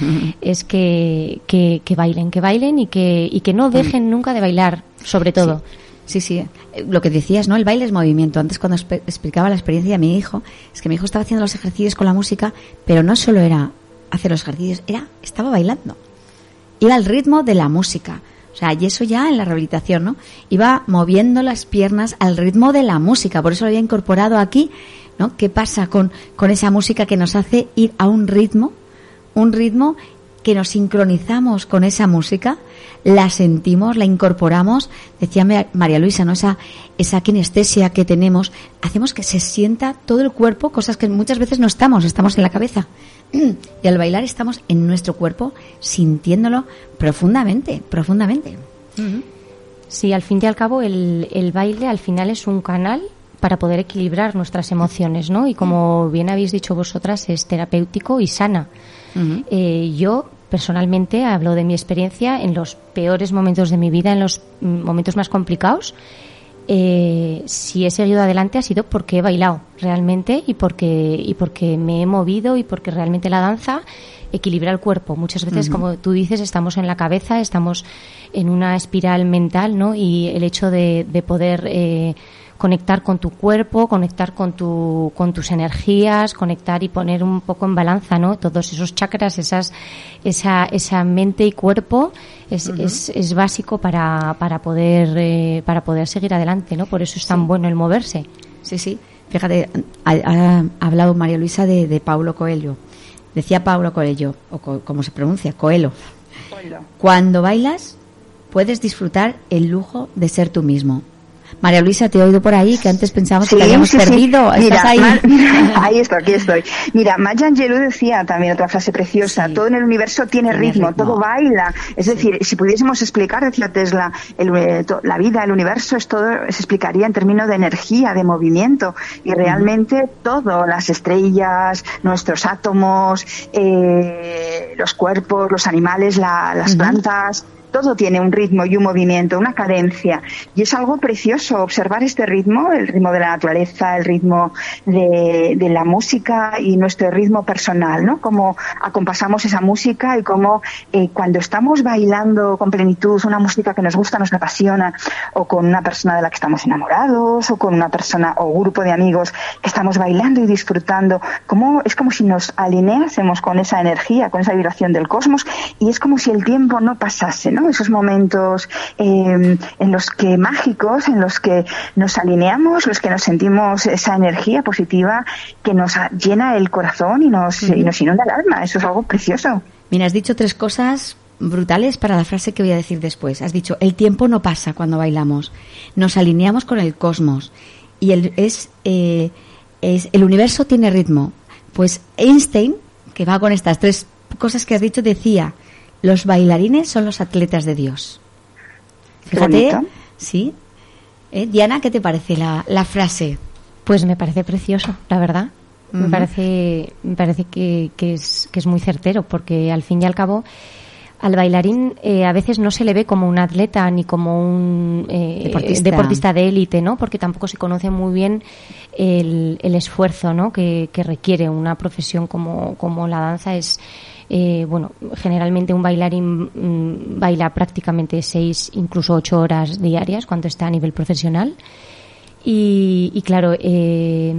es que, que, que bailen, que bailen y que, y que no dejen nunca de bailar, sobre todo. Sí, sí. Eh, Lo que decías, ¿no? El baile es movimiento. Antes cuando explicaba la experiencia de mi hijo, es que mi hijo estaba haciendo los ejercicios con la música, pero no solo era hacer los ejercicios, era, estaba bailando. Iba al ritmo de la música. O sea, y eso ya en la rehabilitación, ¿no? Iba moviendo las piernas al ritmo de la música. Por eso lo había incorporado aquí, ¿no? ¿Qué pasa con, con esa música que nos hace ir a un ritmo? Un ritmo que nos sincronizamos con esa música, la sentimos, la incorporamos, decía Ma- María Luisa, ¿no? Esa, esa kinestesia que tenemos, hacemos que se sienta todo el cuerpo, cosas que muchas veces no estamos, estamos en la cabeza. Y al bailar estamos en nuestro cuerpo sintiéndolo profundamente, profundamente. Sí, al fin y al cabo el, el baile al final es un canal para poder equilibrar nuestras emociones, ¿no? Y como bien habéis dicho vosotras, es terapéutico y sana. Eh, yo personalmente hablo de mi experiencia en los peores momentos de mi vida, en los mm, momentos más complicados. Eh, si he seguido adelante ha sido porque he bailado realmente y porque y porque me he movido y porque realmente la danza equilibra el cuerpo. Muchas veces, como tú dices, estamos en la cabeza, estamos en una espiral mental, ¿no? Y el hecho de, de poder eh, conectar con tu cuerpo, conectar con tu con tus energías, conectar y poner un poco en balanza, ¿no? Todos esos chakras, esas esa esa mente y cuerpo es, es, es básico para para poder eh, para poder seguir adelante, ¿no? Por eso es tan bueno el moverse. Sí, sí. Fíjate, ha, ha hablado María Luisa de, de Paulo Coelho. Decía Paulo Coelho, o co- como se pronuncia, Coelho. Cuando bailas, puedes disfrutar el lujo de ser tú mismo. María Luisa, te he oído por ahí que antes pensábamos que te habíamos sí, sí. perdido. ¿Estás Mira, ahí? Ma- ahí estoy, aquí estoy. Mira, Maya Angelou decía también otra frase preciosa, todo en el universo tiene, Tiene ritmo, ritmo. todo baila. Es decir, si pudiésemos explicar, decía Tesla, el, eh, to- la vida, el universo, es todo, se explicaría en términos de energía, de movimiento. Y realmente todo, las estrellas, nuestros átomos, eh, los cuerpos, los animales, la- las plantas, todo tiene un ritmo y un movimiento, una cadencia. Y es algo precioso observar este ritmo, el ritmo de la naturaleza, el ritmo de, de la música y nuestro ritmo personal, ¿no? Cómo acompasamos esa música y cómo eh, cuando estamos bailando con plenitud una música que nos gusta, nos apasiona, o con una persona de la que estamos enamorados, o con una persona o grupo de amigos que estamos bailando y disfrutando, como, es como si nos alineásemos con esa energía, con esa vibración del cosmos, y es como si el tiempo no pasase, ¿no? Esos momentos eh, en los que mágicos, en los que nos alineamos, los que nos sentimos esa energía positiva que nos llena el corazón y nos, y nos inunda el alma. Eso es algo precioso. Mira, has dicho tres cosas brutales para la frase que voy a decir después. Has dicho, el tiempo no pasa cuando bailamos. Nos alineamos con el cosmos. y el, es, eh, es el universo tiene ritmo. Pues Einstein, que va con estas tres cosas que has dicho, decía, los bailarines son los atletas de Dios. Fíjate, sí. ¿Eh? Diana, ¿qué te parece la, la frase? Pues me parece precioso, la verdad. Me parece, me parece que, que, es, que es muy certero, porque al fin y al cabo al bailarín eh, a veces no se le ve como un atleta ni como un eh, deportista. de élite, ¿no? Porque tampoco se conoce muy bien el, el esfuerzo, ¿no? Que, que, requiere una profesión como, como la danza es eh, bueno, generalmente un bailarín mm, baila prácticamente seis, incluso ocho horas diarias cuando está a nivel profesional. Y, y claro, eh,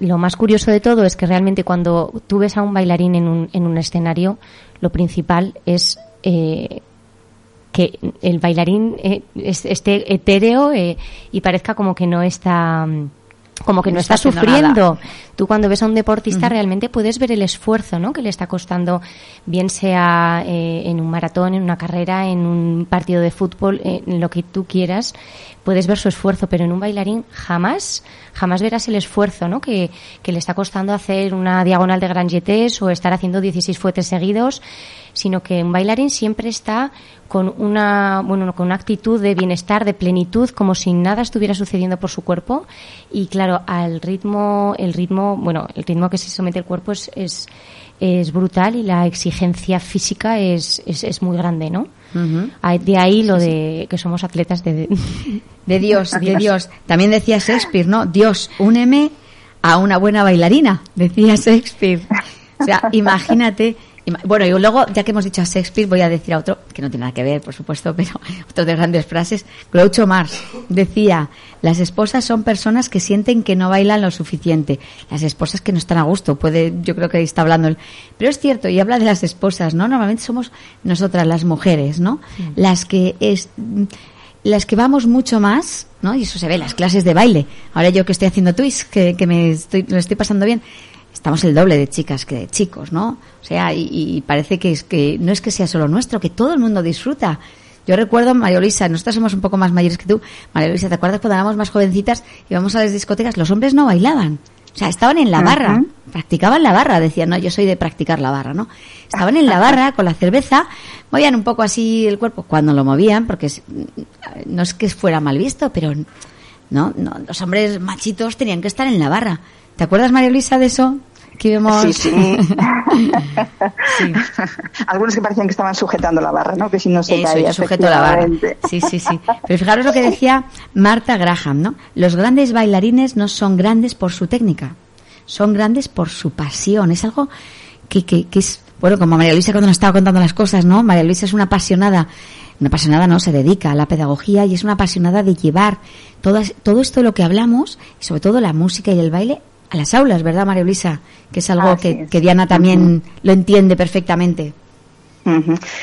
lo más curioso de todo es que realmente cuando tú ves a un bailarín en un, en un escenario, lo principal es eh, que el bailarín eh, esté etéreo eh, y parezca como que no está como que no, está, sufriendo. Tú cuando ves a un deportista realmente puedes ver el esfuerzo ¿no? que le está costando, bien sea eh, en un maratón, en una carrera, en un partido de fútbol, en lo que tú quieras, puedes ver su esfuerzo, pero en un bailarín jamás, jamás verás el esfuerzo ¿no? que, que le está costando hacer una diagonal de gran jetés o estar haciendo 16 fuetes seguidos sino que un bailarín siempre está con una, bueno, con una actitud de bienestar, de plenitud, como si nada estuviera sucediendo por su cuerpo. Y claro, al ritmo, el ritmo, bueno, el ritmo que se somete el cuerpo es, es, es brutal y la exigencia física es, es, es muy grande, ¿no? De ahí lo de que somos atletas de... De Dios, de Dios. También decía Shakespeare, ¿no? Dios, úneme a una buena bailarina, decía Shakespeare. O sea, imagínate bueno, y luego, ya que hemos dicho a Shakespeare, voy a decir a otro, que no tiene nada que ver, por supuesto, pero otro de grandes frases. Groucho Marx decía, las esposas son personas que sienten que no bailan lo suficiente. Las esposas que no están a gusto, puede, yo creo que ahí está hablando. Pero es cierto, y habla de las esposas, ¿no? Normalmente somos nosotras, las mujeres, ¿no? Las que es, las que vamos mucho más, ¿no? Y eso se ve en las clases de baile. Ahora yo que estoy haciendo twist, que, que me estoy, lo estoy pasando bien, estamos el doble de chicas que de chicos, ¿no? O sea, y, parece que es que no es que sea solo nuestro, que todo el mundo disfruta. Yo recuerdo, María Luisa, nosotros somos un poco más mayores que tú. María Luisa, ¿te acuerdas cuando éramos más jovencitas y íbamos a las discotecas? Los hombres no bailaban. O sea, estaban en la barra, practicaban la barra, decían, no, yo soy de practicar la barra, ¿no? Estaban en la barra con la cerveza, movían un poco así el cuerpo cuando lo movían, porque no es que fuera mal visto, pero no, no, los hombres machitos tenían que estar en la barra. ¿Te acuerdas, María Luisa, de eso? Que vemos... Sí, sí. Algunos que parecían que estaban sujetando la barra, ¿no? Que si no se Eso, caía. sujeto la barra. Sí, sí, sí. Pero fijaros lo que decía Marta Graham, ¿no? Los grandes bailarines no son grandes por su técnica, son grandes por su pasión. Es algo que, que, que es, bueno, como María Luisa cuando nos estaba contando las cosas, ¿no? María Luisa es una apasionada una apasionada no se dedica a la pedagogía y es una apasionada de llevar todo, todo esto de lo que hablamos y sobre todo la música y el baile a las aulas, ¿verdad, María Luisa? Que es algo que, Diana también lo entiende perfectamente.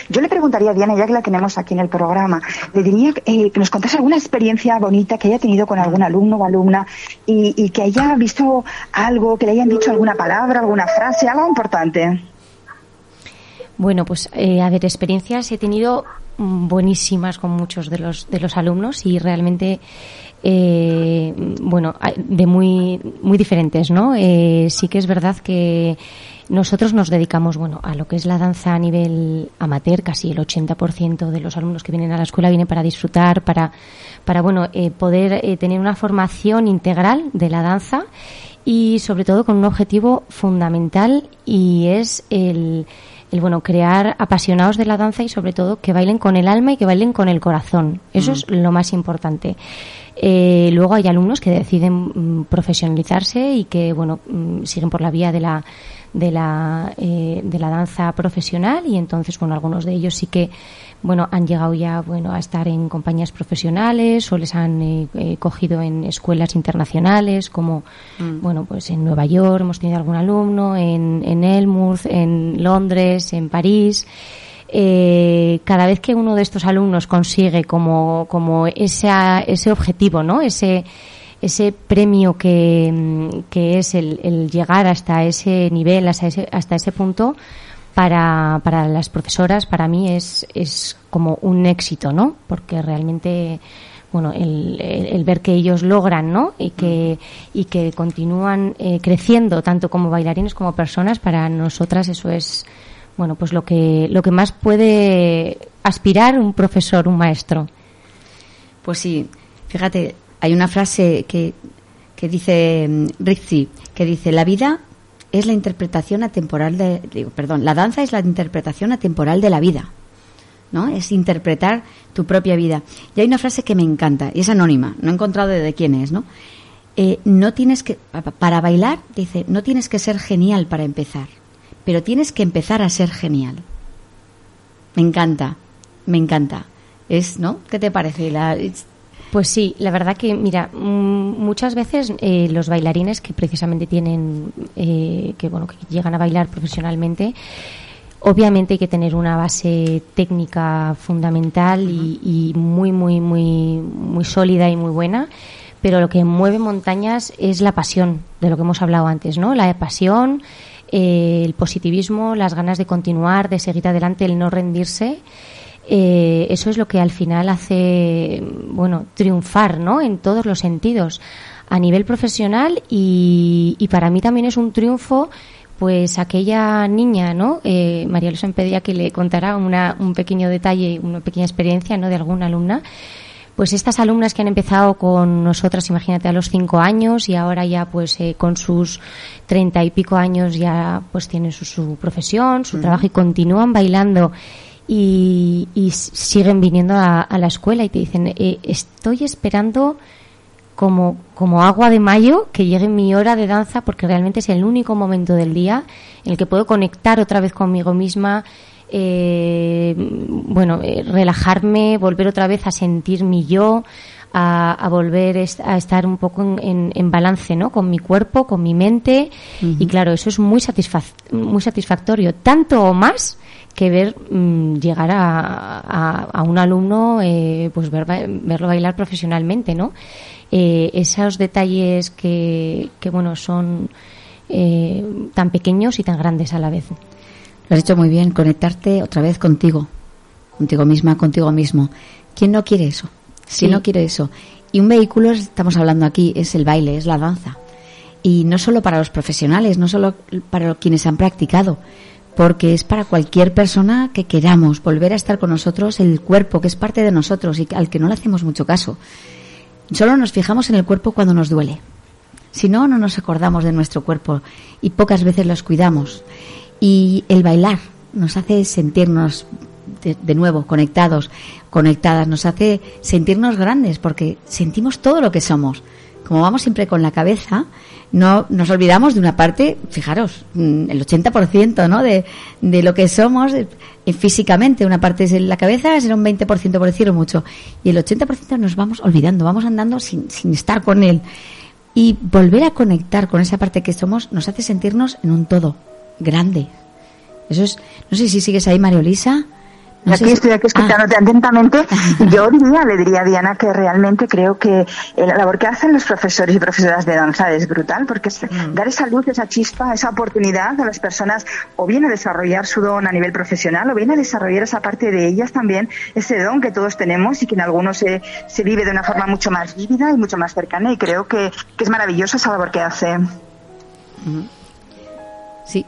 Yo le preguntaría a Diana, ya que la tenemos aquí en el programa, le diría eh, que nos contase alguna experiencia bonita que haya tenido con algún alumno o alumna y, que haya visto algo, que le hayan dicho alguna palabra, alguna frase, algo importante. Bueno, pues eh, a ver, experiencias he tenido buenísimas con muchos de los de los alumnos y realmente eh, bueno, de muy, muy diferentes, ¿no? Eh, sí que es verdad que nosotros nos dedicamos, bueno, a lo que es la danza a nivel amateur, casi el 80% de los alumnos que vienen a la escuela vienen para disfrutar, para, para bueno, eh, poder eh, tener una formación integral de la danza y sobre todo con un objetivo fundamental y es el, el bueno crear apasionados de la danza y sobre todo que bailen con el alma y que bailen con el corazón. Eso mm. es lo más importante. Eh, luego hay alumnos que deciden mm, profesionalizarse y que, bueno, mm, siguen por la vía de la, de la, eh, de la danza profesional y entonces, bueno, algunos de ellos sí que, bueno, han llegado ya, bueno, a estar en compañías profesionales o les han eh, cogido en escuelas internacionales como, mm. bueno, pues en Nueva York hemos tenido algún alumno, en, en Elmouth, en Londres, en París eh, cada vez que uno de estos alumnos consigue como, como ese, ese objetivo, ¿no? Ese, ese premio que, que es el, el, llegar hasta ese nivel, hasta ese, hasta ese punto, para, para las profesoras, para mí es, es como un éxito, ¿no? Porque realmente bueno, el, el- el ver que ellos logran, ¿no? Y que, y que continúan eh, creciendo tanto como bailarines como personas, para nosotras eso es, bueno, pues lo que, lo que más puede aspirar un profesor, un maestro. Pues sí, fíjate, hay una frase que, que dice mm, Rizzi, que dice, la vida es la interpretación atemporal de, digo, perdón, la danza es la interpretación atemporal de la vida, ¿no? Es interpretar tu propia vida. Y hay una frase que me encanta, y es anónima, no he encontrado de quién es, ¿no? Eh, no tienes que, pa- pa- para bailar, dice, no tienes que ser genial para empezar, pero tienes que empezar a ser genial. Me encanta, me encanta. Es, ¿no? ¿Qué te parece? La, Pues sí, la verdad que, mira, mm, muchas veces eh, los bailarines que precisamente tienen, eh, que bueno, que llegan a bailar profesionalmente, obviamente hay que tener una base técnica fundamental y, y muy, muy, muy, muy sólida y muy buena. Pero lo que mueve montañas es la pasión, de lo que hemos hablado antes, ¿no? La pasión, eh, el positivismo, las ganas de continuar, de seguir adelante, el no rendirse. Eh, eso es lo que al final hace, bueno, triunfar, ¿no? En todos los sentidos, a nivel profesional y, y para mí también es un triunfo, pues aquella niña, ¿no? Eh, María Luisa me pedía que le contara una, un pequeño detalle, una pequeña experiencia, ¿no? De alguna alumna. Pues estas alumnas que han empezado con nosotras, imagínate, a los cinco años y ahora ya pues eh, con sus treinta y pico años ya pues tienen su, su profesión, su trabajo y continúan bailando y, y siguen viniendo a, a la escuela y te dicen, eh, estoy esperando como, como agua de mayo que llegue mi hora de danza porque realmente es el único momento del día en el que puedo conectar otra vez conmigo misma, eh, bueno, eh, relajarme, volver otra vez a sentir mi yo, a, a volver est- a estar un poco en, en- en balance, ¿no? Con mi cuerpo, con mi mente y claro, eso es muy, satisfac- muy satisfactorio, tanto o más que ver mm, llegar a, a- a un alumno, eh, pues ver, verlo bailar profesionalmente, ¿no? Eh, esos detalles que, que bueno, son eh, tan pequeños y tan grandes a la vez. Lo has hecho muy bien, conectarte otra vez contigo, contigo misma, contigo mismo. ¿Quién no quiere eso? ¿Quién Sí. no quiere eso? Y un vehículo, estamos hablando aquí, es el baile, es la danza. Y no solo para los profesionales, no solo para quienes han practicado, porque es para cualquier persona que queramos volver a estar con nosotros, el cuerpo, que es parte de nosotros y al que no le hacemos mucho caso. Solo nos fijamos en el cuerpo cuando nos duele. Si no, no nos acordamos de nuestro cuerpo y pocas veces los cuidamos. Y el bailar nos hace sentirnos de, de nuevo conectados, conectadas, nos hace sentirnos grandes porque sentimos todo lo que somos. Como vamos siempre con la cabeza, no nos olvidamos de una parte, fijaros, mm, el 80% ¿no? de, de lo que somos eh, físicamente. Una parte es en la cabeza, será un 20% por decirlo mucho. Y el 80% nos vamos olvidando, vamos andando sin, sin estar con él. Y volver a conectar con esa parte que somos nos hace sentirnos en un todo grande. Eso es, no sé si sigues ahí, Mario Lisa. No aquí estoy aquí escuchándote atentamente. Yo diría, le diría a Diana que realmente creo que la labor que hacen los profesores y profesoras de danza es brutal porque es dar esa luz, esa chispa, esa oportunidad a las personas o bien a desarrollar su don a nivel profesional o bien a desarrollar esa parte de ellas también, ese don que todos tenemos y que en algunos se, se vive de una forma mucho más vívida y mucho más cercana y creo que, que es maravilloso esa labor que hace. Sí,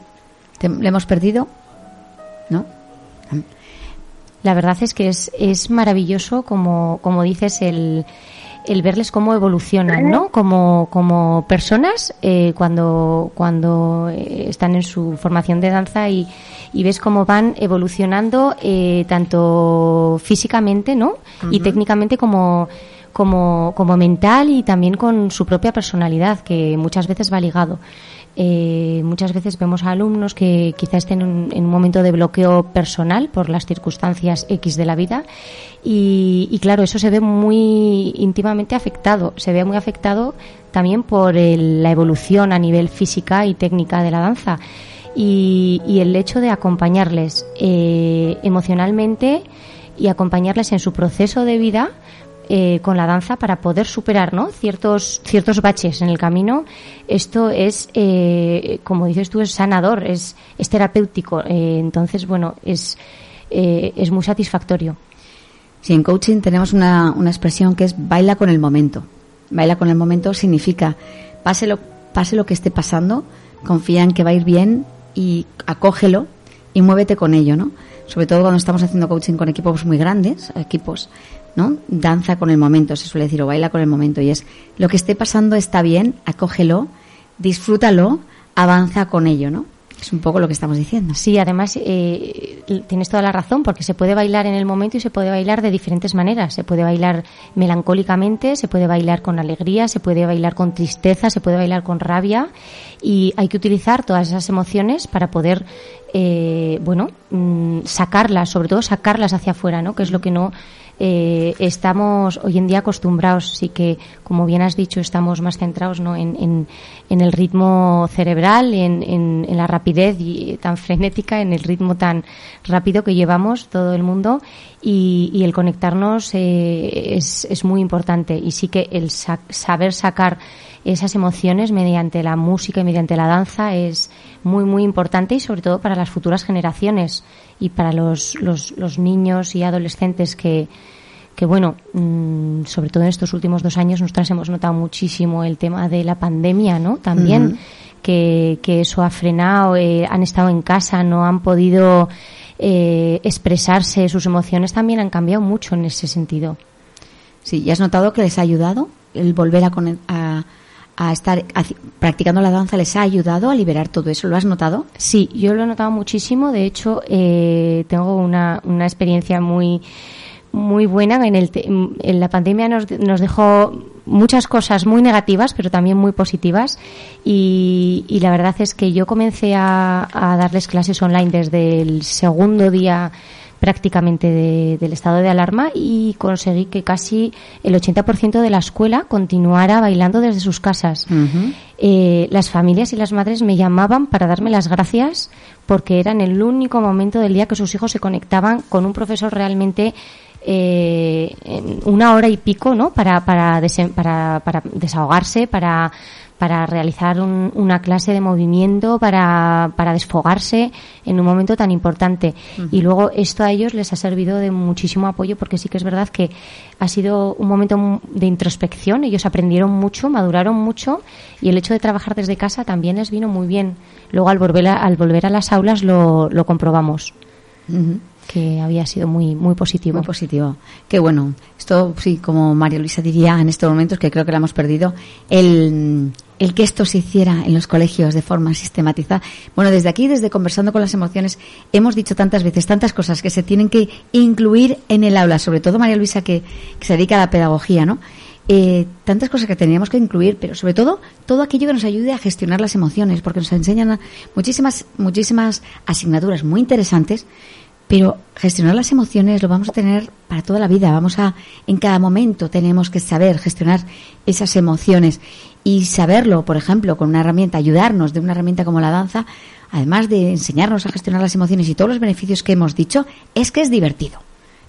le hemos perdido, ¿no? La verdad es que es, es maravilloso, como, como dices, el, el verles cómo evolucionan, ¿no? Como, como personas eh, cuando, cuando eh, están en su formación de danza y, y ves cómo van evolucionando eh, tanto físicamente, ¿no? Y técnicamente como, como, como mental y también con su propia personalidad, que muchas veces va ligado. Eh, muchas veces vemos a alumnos que quizá estén en, en un momento de bloqueo personal por las circunstancias X de la vida y, y claro, eso se ve muy íntimamente afectado. Se ve muy afectado también por el- la evolución a nivel física y técnica de la danza y, y el hecho de acompañarles eh, emocionalmente y acompañarles en su proceso de vida eh, con la danza para poder superar ¿no? ciertos ciertos baches en el camino esto es eh, como dices tú es sanador es, es terapéutico eh, entonces bueno es es muy satisfactorio Sí, en coaching tenemos una, una expresión que es baila con el momento. Baila con el momento significa pase lo, pase lo que esté pasando, confía en que va a ir bien y acógelo y muévete con ello, ¿no? Sobre todo cuando estamos haciendo coaching con equipos muy grandes, equipos, ¿no? Danza con el momento, se suele decir, o baila con el momento. Y es, lo que esté pasando está bien, acógelo, disfrútalo, avanza con ello, ¿no? Es un poco lo que estamos diciendo. Sí, además eh, tienes toda la razón, porque se puede bailar en el momento y se puede bailar de diferentes maneras. Se puede bailar melancólicamente, se puede bailar con alegría, se puede bailar con tristeza, se puede bailar con rabia y hay que utilizar todas esas emociones para poder, eh, bueno, mm, sacarlas, sobre todo sacarlas hacia afuera, ¿no? Que es lo que no eh, estamos hoy en día acostumbrados, sí que, como bien has dicho, estamos más centrados ¿no? en, en, el ritmo cerebral, en, en, la rapidez y, tan frenética, en el ritmo tan rápido que llevamos todo el mundo y, y el conectarnos eh, es, es muy importante y sí que el saber sacar esas emociones mediante la música y mediante la danza es muy, muy importante y sobre todo para las futuras generaciones y para los, los, los niños y adolescentes que, que bueno, mm, sobre todo en estos últimos dos años nosotras hemos notado muchísimo el tema de la pandemia, ¿no? También que, que, eso ha frenado, eh, han estado en casa, no han podido eh, expresarse, sus emociones también han cambiado mucho en ese sentido. Sí, ¿y has notado que les ha ayudado el volver a, a, a estar practicando la danza les ha ayudado a liberar todo eso. ¿Lo has notado? Sí, yo lo he notado muchísimo. De hecho, eh, tengo una, una experiencia muy muy buena. En, el en la pandemia nos, nos dejó muchas cosas muy negativas, pero también muy positivas. Y, y la verdad es que yo comencé a, a darles clases online desde el segundo día prácticamente del estado de alarma y conseguí que casi el 80% de la escuela continuara bailando desde sus casas. Eh, las familias y las madres me llamaban para darme las gracias porque era en el único momento del día que sus hijos se conectaban con un profesor realmente eh, una hora y pico, ¿no? Para, para, para, para desahogarse, para, para realizar una clase de movimiento, para, para desfogarse en un momento tan importante. Y luego esto a ellos les ha servido de muchísimo apoyo porque sí que es verdad que ha sido un momento de introspección. Ellos aprendieron mucho, maduraron mucho y el hecho de trabajar desde casa también les vino muy bien. Luego al volver a, al volver a las aulas lo, lo comprobamos que había sido muy muy positivo. Muy positivo. Qué bueno. Esto, sí, como María Luisa diría en estos momentos, que creo que la hemos perdido, el, el que esto se hiciera en los colegios de forma sistematizada. Bueno, desde aquí, desde Conversando con las Emociones, hemos dicho tantas veces, tantas cosas que se tienen que incluir en el aula, sobre todo María Luisa, que, que se dedica a la pedagogía, ¿no? Eh, tantas cosas que teníamos que incluir, pero sobre todo todo aquello que nos ayude a gestionar las emociones, porque nos enseñan muchísimas, muchísimas asignaturas muy interesantes, pero gestionar las emociones lo vamos a tener para toda la vida. Vamos a, en cada momento tenemos que saber gestionar esas emociones y saberlo, por ejemplo, con una herramienta, ayudarnos de una herramienta como la danza, además de enseñarnos a gestionar las emociones y todos los beneficios que hemos dicho, es que es divertido.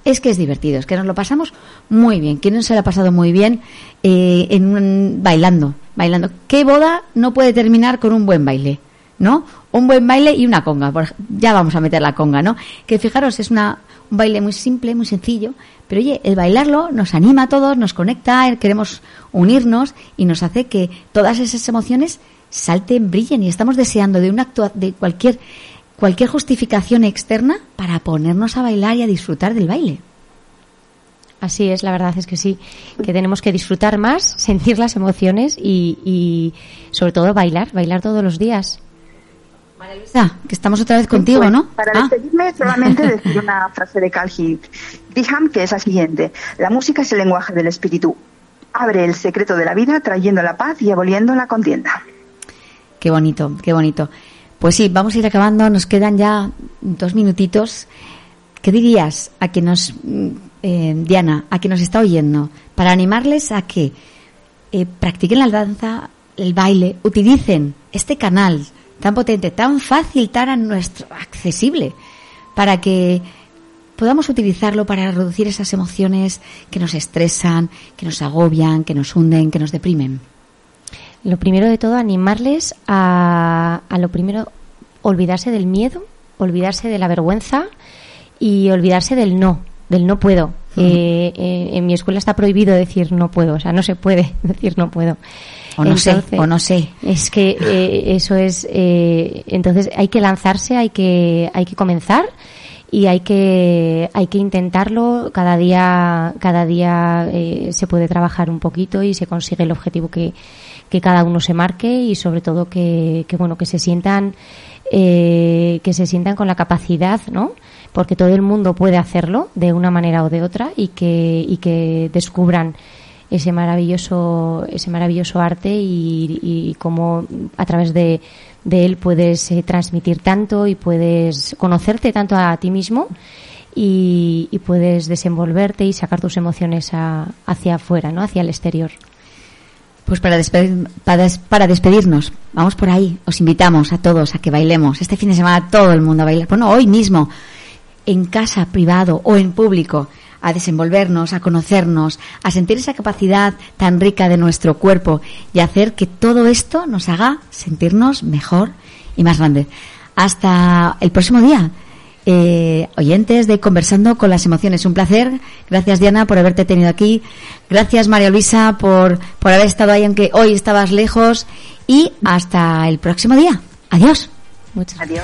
Es que es divertido, es que nos lo pasamos muy bien. ¿Quién no se lo ha pasado muy bien eh, en bailando? Bailando. ¿Qué boda no puede terminar con un buen baile? ¿no? Un buen baile y una conga. Ya vamos a meter la conga, ¿no? Que fijaros, es una, un baile muy simple, muy sencillo, pero oye, el bailarlo nos anima a todos, nos conecta, queremos unirnos y nos hace que todas esas emociones salten, brillen y estamos deseando de una de cualquier cualquier justificación externa para ponernos a bailar y a disfrutar del baile. Así es, la verdad es que sí, que tenemos que disfrutar más, sentir las emociones y, y sobre todo bailar, bailar todos los días. María Luisa, que estamos otra vez contigo, pues, ¿no? Para ah. despedirme, solamente decir una frase de Carl Diham, que es la siguiente. La música es el lenguaje del espíritu. Abre el secreto de la vida trayendo la paz y aboliendo la contienda. Qué bonito, qué bonito. Pues sí, vamos a ir acabando. Nos quedan ya dos minutitos. ¿Qué dirías a que nos, eh, Diana, a que nos está oyendo, para animarles a que eh, practiquen la danza, el baile, utilicen este canal tan potente, tan fácil, tan nuestro, accesible, para que podamos utilizarlo para reducir esas emociones que nos estresan, que nos agobian, que nos hunden, que nos deprimen. Lo primero de todo, animarles a, a lo primero, olvidarse del miedo, olvidarse de la vergüenza y olvidarse del no, del no puedo. Eh, eh, en mi escuela está prohibido decir no puedo, o sea, no se puede decir no puedo. O no sé, o no sé. Es que eh, eso es. eh, entonces hay que lanzarse, hay que, hay que comenzar y hay que, hay que intentarlo. Cada día, cada día eh, se puede trabajar un poquito y se consigue el objetivo que, que cada uno se marque y sobre todo que, que bueno, que se sientan, eh, que se sientan con la capacidad, ¿no? Porque todo el mundo puede hacerlo de una manera o de otra y que, y que descubran ese maravilloso ese maravilloso arte y, y cómo a través de, él puedes eh, transmitir tanto y puedes conocerte tanto a ti mismo y, puedes desenvolverte y sacar tus emociones a- hacia afuera, ¿no? Hacia el exterior. Pues para, despedir- para, para despedirnos, vamos por ahí. Os invitamos a todos a que bailemos. Este fin de semana todo el mundo a bailar. Bueno, hoy mismo, en casa, privado o en público, a desenvolvernos, a conocernos, a sentir esa capacidad tan rica de nuestro cuerpo y hacer que todo esto nos haga sentirnos mejor y más grandes. Hasta el próximo día. Eh, oyentes de Conversando con las Emociones. Un placer. Gracias, Diana, por haberte tenido aquí. Gracias, María Luisa, por, por haber estado ahí, aunque hoy estabas lejos. Y hasta el próximo día. Adiós. Muchas Adiós.